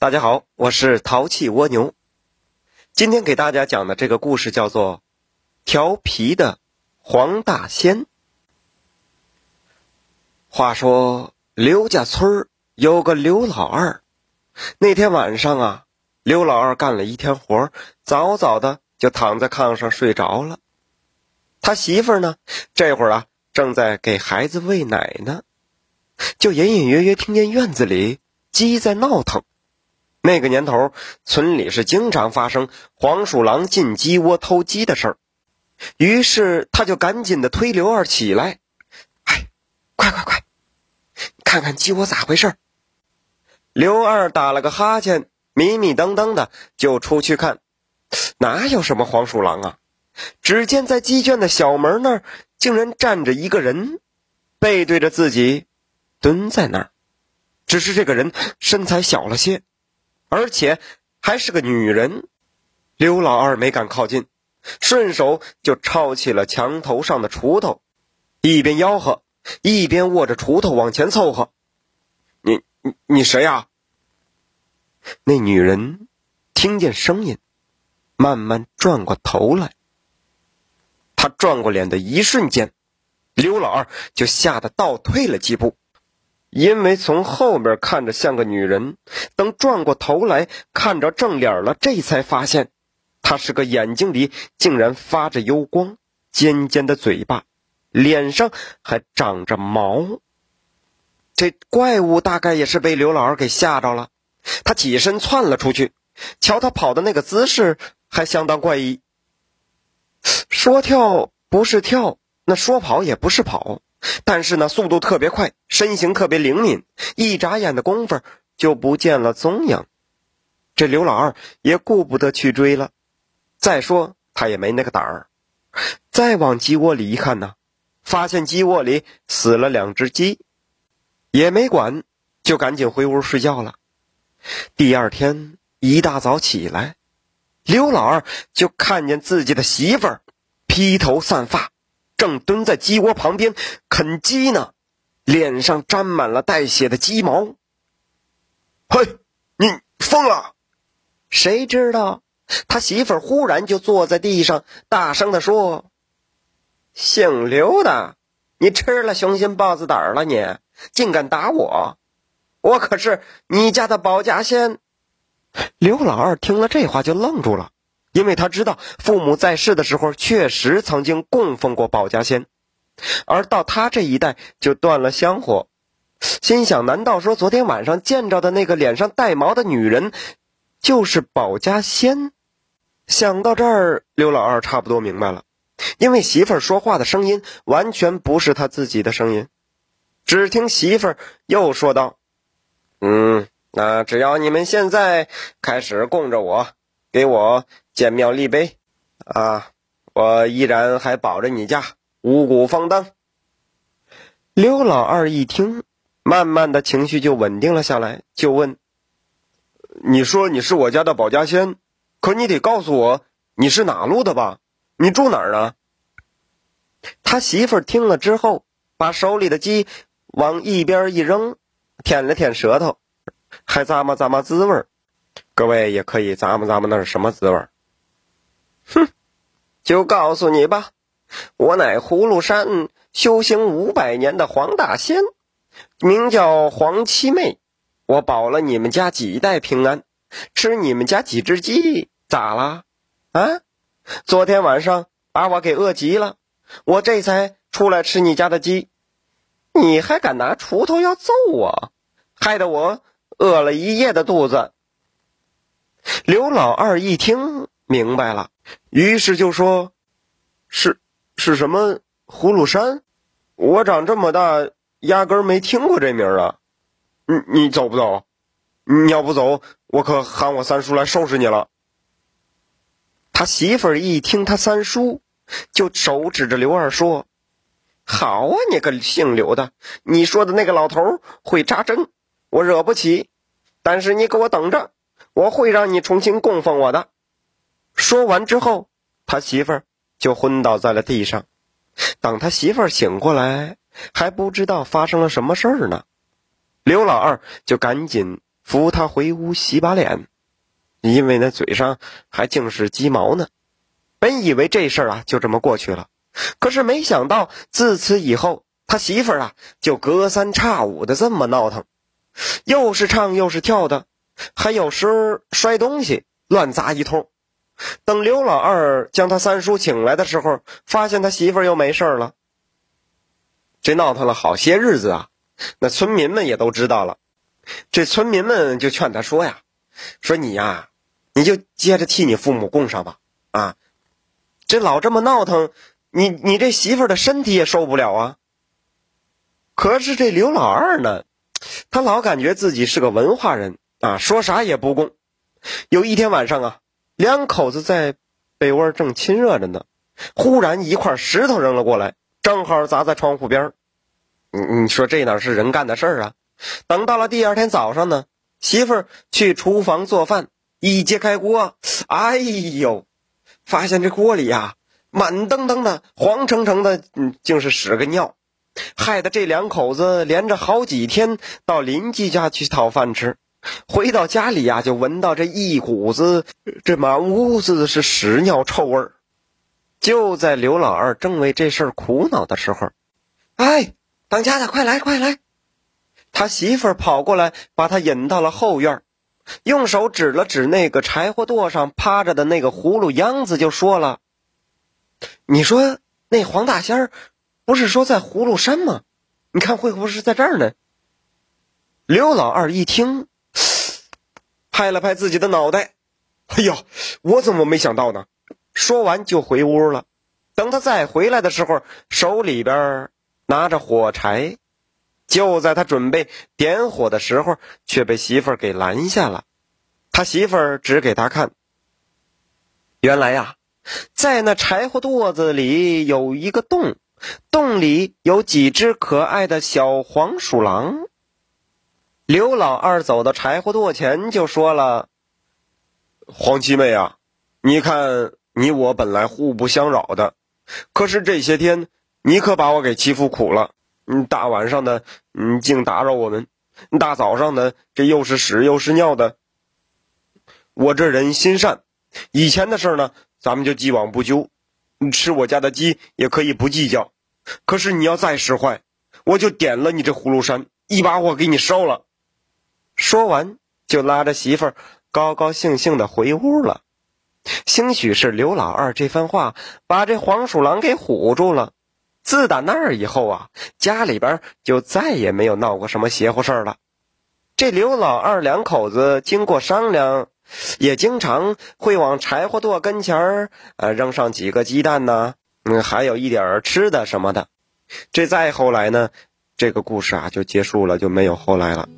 大家好，我是淘气蜗牛。今天给大家讲的这个故事叫做《调皮的黄大仙》。话说刘家村有个刘老二，那天晚上啊，刘老二干了一天活，早早的就躺在炕上睡着了。他媳妇呢，这会儿啊，正在给孩子喂奶呢。就隐隐约约听见院子里鸡在闹腾。那个年头，村里是经常发生黄鼠狼进鸡窝偷鸡的事儿。于是他就赶紧的推刘二起来：“哎，快快快，看看鸡窝咋回事？”刘二打了个哈欠，迷迷瞪瞪的就出去看，哪有什么黄鼠狼啊？只见在鸡圈的小门那儿，竟然站着一个人，背对着自己。蹲在那儿，只是这个人身材小了些，而且还是个女人。刘老二没敢靠近，顺手就抄起了墙头上的锄头，一边吆喝，一边握着锄头往前凑合。你你你谁呀？那女人听见声音，慢慢转过头来。她转过脸的一瞬间，刘老二就吓得倒退了几步。因为从后面看着像个女人，等转过头来看着正脸了，这才发现，她是个眼睛里竟然发着幽光、尖尖的嘴巴，脸上还长着毛。这怪物大概也是被刘老二给吓着了，他起身窜了出去，瞧他跑的那个姿势还相当怪异，说跳不是跳，那说跑也不是跑。但是呢，速度特别快，身形特别灵敏，一眨眼的功夫就不见了踪影。这刘老二也顾不得去追了，再说他也没那个胆儿。再往鸡窝里一看呢，发现鸡窝里死了两只鸡，也没管，就赶紧回屋睡觉了。第二天一大早起来，刘老二就看见自己的媳妇儿披头散发。正蹲在鸡窝旁边啃鸡呢，脸上沾满了带血的鸡毛。嘿，你疯了！谁知道他媳妇儿忽然就坐在地上，大声的说：“姓刘的，你吃了雄心豹子胆了？你竟敢打我！我可是你家的保家仙。”刘老二听了这话就愣住了。因为他知道父母在世的时候确实曾经供奉过保家仙，而到他这一代就断了香火，心想：难道说昨天晚上见着的那个脸上带毛的女人就是保家仙？想到这儿，刘老二差不多明白了，因为媳妇儿说话的声音完全不是他自己的声音。只听媳妇儿又说道：“嗯，那只要你们现在开始供着我，给我。”建庙立碑，啊！我依然还保着你家五谷丰登。刘老二一听，慢慢的情绪就稳定了下来，就问：“你说你是我家的保家仙，可你得告诉我你是哪路的吧？你住哪儿啊？”他媳妇儿听了之后，把手里的鸡往一边一扔，舔了舔舌头，还咂摸咂摸滋味各位也可以咂摸咂摸那是什么滋味哼，就告诉你吧，我乃葫芦山修行五百年的黄大仙，名叫黄七妹。我保了你们家几代平安，吃你们家几只鸡，咋啦？啊？昨天晚上把我给饿急了，我这才出来吃你家的鸡，你还敢拿锄头要揍我，害得我饿了一夜的肚子。刘老二一听明白了。于是就说：“是是什么葫芦山？我长这么大压根儿没听过这名儿啊！你你走不走？你要不走，我可喊我三叔来收拾你了。”他媳妇儿一听他三叔，就手指着刘二说：“好啊，你个姓刘的，你说的那个老头会扎针，我惹不起。但是你给我等着，我会让你重新供奉我的。”说完之后，他媳妇儿就昏倒在了地上。等他媳妇儿醒过来，还不知道发生了什么事儿呢。刘老二就赶紧扶他回屋洗把脸，因为那嘴上还净是鸡毛呢。本以为这事儿啊就这么过去了，可是没想到自此以后，他媳妇儿啊就隔三差五的这么闹腾，又是唱又是跳的，还有时候摔东西乱砸一通。等刘老二将他三叔请来的时候，发现他媳妇又没事了。这闹腾了好些日子啊，那村民们也都知道了。这村民们就劝他说呀：“说你呀，你就接着替你父母供上吧，啊。”这老这么闹腾，你你这媳妇的身体也受不了啊。可是这刘老二呢，他老感觉自己是个文化人啊，说啥也不供。有一天晚上啊，两口子在被窝正亲热着呢，忽然一块石头扔了过来，正好砸在窗户边你你说这哪是人干的事儿啊？等到了第二天早上呢，媳妇儿去厨房做饭，一揭开锅，哎呦！发现这锅里呀，满登登的、黄澄澄的，嗯，竟是屎跟尿，害得这两口子连着好几天到邻居家去讨饭吃，回到家里呀，就闻到这一股子这满屋子是屎尿臭味儿。就在刘老二正为这事儿苦恼的时候，哎，当家的，快来快来！他媳妇儿跑过来，把他引到了后院。用手指了指那个柴火垛上趴着的那个葫芦秧子，就说了：“你说那黄大仙儿不是说在葫芦山吗？你看会不会是在这儿呢？”刘老二一听，拍了拍自己的脑袋：“哎呀，我怎么没想到呢？”说完就回屋了。等他再回来的时候，手里边拿着火柴。就在他准备点火的时候，却被媳妇儿给拦下了。他媳妇儿指给他看，原来呀，在那柴火垛子里有一个洞，洞里有几只可爱的小黄鼠狼。刘老二走到柴火垛前，就说了：“黄七妹啊，你看你我本来互不相扰的，可是这些天你可把我给欺负苦了。”嗯，大晚上的，你竟打扰我们；大早上的，这又是屎又是尿的。我这人心善，以前的事呢，咱们就既往不咎。吃我家的鸡也可以不计较，可是你要再使坏，我就点了你这葫芦山，一把火给你烧了。说完，就拉着媳妇儿高高兴兴的回屋了。兴许是刘老二这番话把这黄鼠狼给唬住了。自打那儿以后啊，家里边就再也没有闹过什么邪乎事儿了。这刘老二两口子经过商量，也经常会往柴火垛跟前儿呃扔上几个鸡蛋呢，嗯，还有一点吃的什么的。这再后来呢，这个故事啊就结束了，就没有后来了。